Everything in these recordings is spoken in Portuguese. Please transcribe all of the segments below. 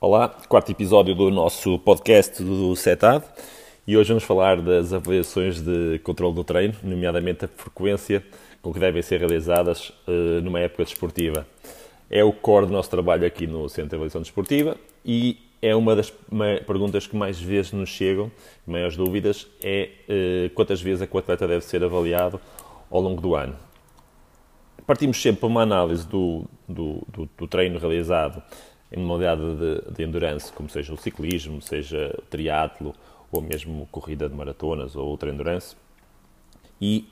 Olá, quarto episódio do nosso podcast do CETAD e hoje vamos falar das avaliações de controle do treino, nomeadamente a frequência com que devem ser realizadas uh, numa época desportiva. É o core do nosso trabalho aqui no Centro de Avaliação Desportiva e é uma das perguntas que mais vezes nos chegam, maiores dúvidas, é uh, quantas vezes a o atleta deve ser avaliado ao longo do ano. Partimos sempre para uma análise do, do, do, do treino realizado em modalidade de, de, endurance, como seja o ciclismo, seja o triatlo, ou mesmo corrida de maratonas ou outra endurance, e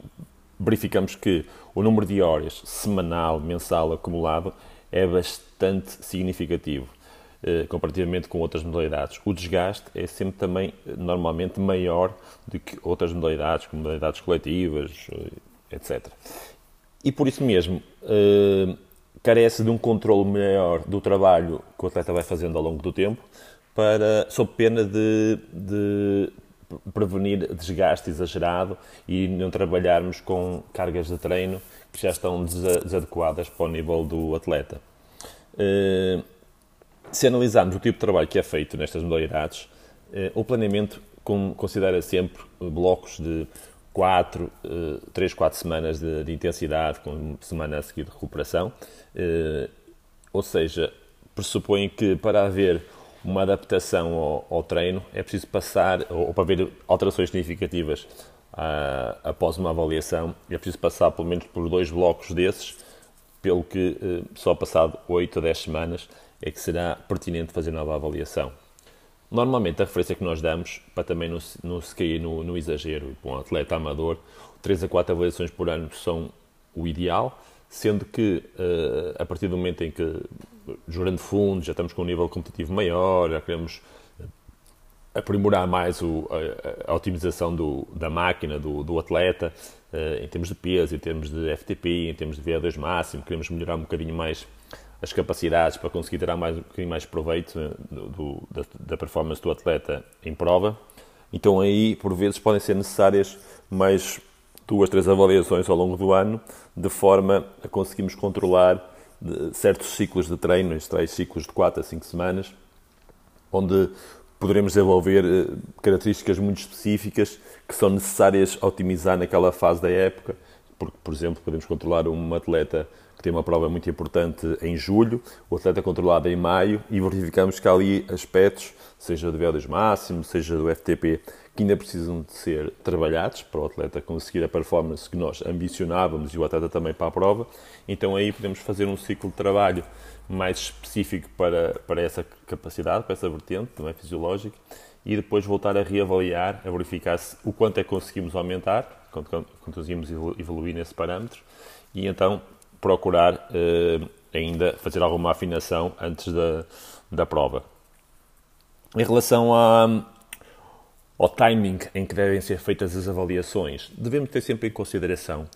verificamos que o número de horas semanal, mensal acumulado é bastante significativo eh, comparativamente com outras modalidades. O desgaste é sempre também normalmente maior do que outras modalidades, como modalidades coletivas, eh, etc. E por isso mesmo, eh, carece de um controle maior do trabalho que o atleta vai fazendo ao longo do tempo, para, sob pena de, de prevenir desgaste exagerado e não trabalharmos com cargas de treino que já estão desadequadas para o nível do atleta. Eh, se analisarmos o tipo de trabalho que é feito nestas modalidades, eh, o planeamento considera sempre blocos de 4, 3, 4 semanas de, de, intensidade, com semana a seguir de recuperação. Eh, ou seja, pressupõe que para haver uma adaptação ao, ao treino é preciso passar, ou, para haver alterações significativas ah, após uma avaliação, é preciso passar pelo menos por dois blocos desses, pelo que eh, só passado 8 a 10 semanas é que será pertinente fazer nova avaliação. Normalmente, a referência que nós damos, para também não se, não se cair no, no exagero, para um atleta amador, 3 a 4 avaliações por ano são o ideal, sendo que uh, a partir do momento em que, jurando fundo, já estamos com um nível competitivo maior, já queremos eh, aprimorar mais o, a, a, otimização do, da máquina, do, do atleta, uh, em termos de peso, em termos de FTP, em termos de VO2 máximo, queremos melhorar um bocadinho mais as capacidades para conseguir tirar mais, um bocadinho mais proveito né, do, do, da, da, performance do atleta em prova. Então aí, por vezes, podem ser necessárias mais duas, três avaliações ao longo do ano, de forma a conseguirmos controlar certos ciclos de treino, estes ciclos de 4 a 5 semanas, onde poderemos desenvolver eh, características muito específicas que são necessárias otimizar naquela fase da época, porque, por exemplo, podemos controlar um atleta que tem uma prova muito importante em julho, o atleta controlado em maio, e verificamos que há ali aspectos, seja do VO2 máximo, seja do FTP, que ainda precisam de ser trabalhados para o atleta conseguir a performance que nós ambicionávamos e o atleta também para a prova. Então aí podemos fazer um ciclo de trabalho mais específico para, para essa capacidade, para essa vertente, também fisiológica, e depois voltar a reavaliar, a verificar se, o quanto é que conseguimos aumentar, quanto conseguimos evoluir nesse parâmetro, e então procurar eh, ainda fazer alguma afinação antes da, da prova. Em relação a, ao timing em que devem ser feitas as avaliações, devemos ter sempre em consideração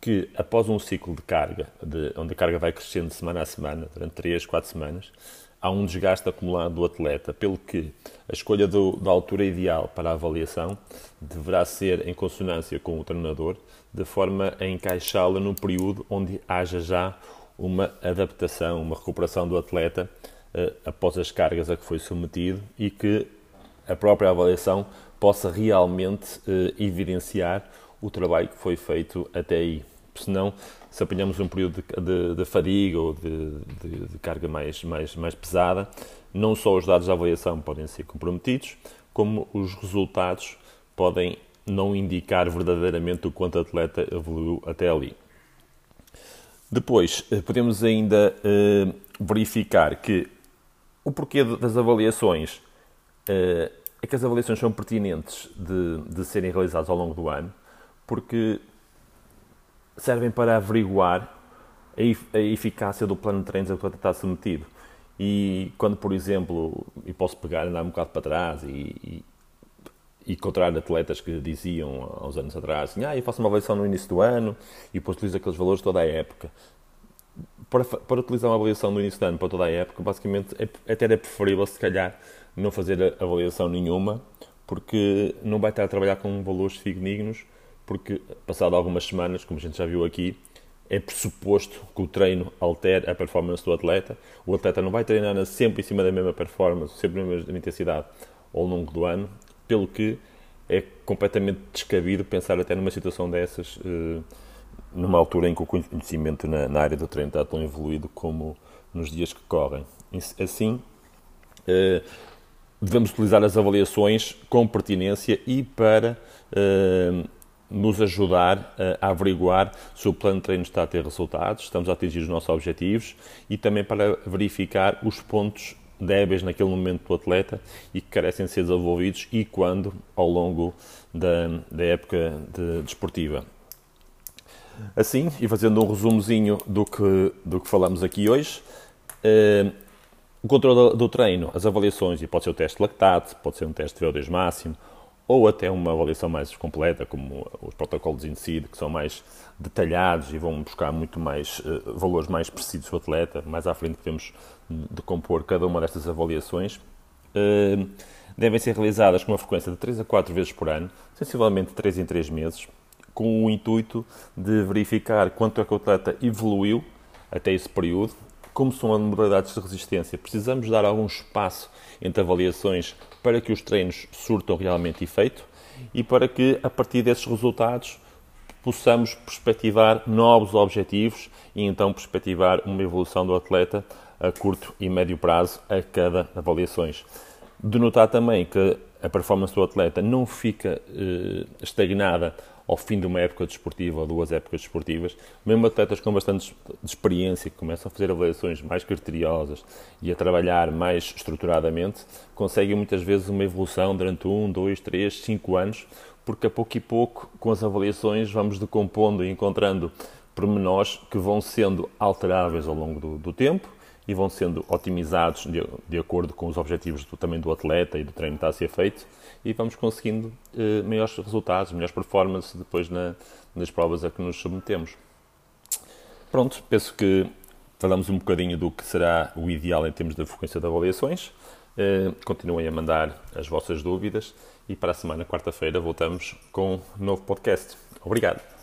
que após um ciclo de carga, de, onde a carga vai crescendo semana a semana, durante 3, 4 semanas, há um desgaste acumulado do atleta, pelo que a escolha do, da altura ideal para a avaliação deverá ser em consonância com o treinador, de forma a encaixá-la num período onde haja já uma adaptação, uma recuperação do atleta uh, após as cargas a que foi submetido e que a própria avaliação possa realmente uh, evidenciar o trabalho que foi feito até aí. Senão, se apanhamos um período de, de, de fadiga ou de, de, carga mais, mais, mais pesada, não só os dados da avaliação podem ser comprometidos, como os resultados podem não indicar verdadeiramente o quanto o atleta evoluiu até ali. Depois, eh, podemos ainda uh, verificar que o porquê das avaliações uh, é que as avaliações são pertinentes de, de serem realizadas ao longo do ano, porque servem para averiguar a, eficácia do plano de treinos a que está submetido. E quando, por exemplo, e posso pegar, andar um bocado para trás e, e, e encontrar atletas que diziam há uns anos atrás assim, ah, eu faço uma avaliação no início do ano e depois utilizo aqueles valores toda a época. Para, para utilizar uma avaliação no início do ano para toda a época, basicamente, é, até é preferível, se calhar, não fazer avaliação nenhuma, porque não vai estar a trabalhar com valores fidedignos, porque passado algumas semanas, como a gente já viu aqui, é pressuposto que o treino altere a performance do atleta. O atleta não vai treinar sempre em cima da mesma performance, sempre na mesma intensidade ao longo do ano, pelo que é completamente descabido pensar até numa situação dessas, eh, numa altura em que o conhecimento na, área do treino está tão evoluído como nos dias que correm. Assim, eh, devemos utilizar as avaliações com pertinência e para eh, nos ajudar a averiguar se o plano de treino está a ter resultados, estamos a atingir os nossos objetivos e também para verificar os pontos débeis naquele momento do atleta e que carecem de ser desenvolvidos e quando ao longo da, da época de, desportiva. Assim, e fazendo um resumozinho do que, do que falamos aqui hoje, eh, o controle do, do, treino, as avaliações, e pode ser o teste de lactato, pode ser um teste de VO2 máximo, ou até uma avaliação mais completa, como os protocolos in que são mais detalhados e vão buscar muito mais uh, valores mais precisos do atleta. Mais à frente podemos decompor cada uma destas avaliações. Uh, devem ser realizadas com uma frequência de 3 a 4 vezes por ano, sensivelmente 3 em 3 meses, com o intuito de verificar quanto é que o atleta evoluiu até esse período como são as modalidades de resistência, precisamos dar algum espaço entre avaliações para que os treinos surtam realmente efeito e para que, a partir desses resultados, possamos perspectivar novos objetivos e então perspectivar uma evolução do atleta a curto e médio prazo a cada avaliações. De notar também que a performance do atleta não fica eh, estagnada ao fim de uma época desportiva ou duas épocas desportivas, mesmo atletas com bastante experiência, que começam a fazer avaliações mais criteriosas e a trabalhar mais estruturadamente, conseguem muitas vezes uma evolução durante um, dois, três, cinco anos, porque a pouco e pouco, com as avaliações, vamos decompondo e encontrando pormenores que vão sendo alteráveis ao longo do, do tempo e vão sendo otimizados de, de acordo com os objetivos do, também do atleta e do treino que está a ser feito e vamos conseguindo eh, maiores resultados, melhores performances depois na, nas provas a que nos submetemos. Pronto, penso que falamos um bocadinho do que será o ideal em termos da frequência de avaliações. Eh, continuem a mandar as vossas dúvidas e para a semana, quarta-feira, voltamos com um novo podcast. Obrigado.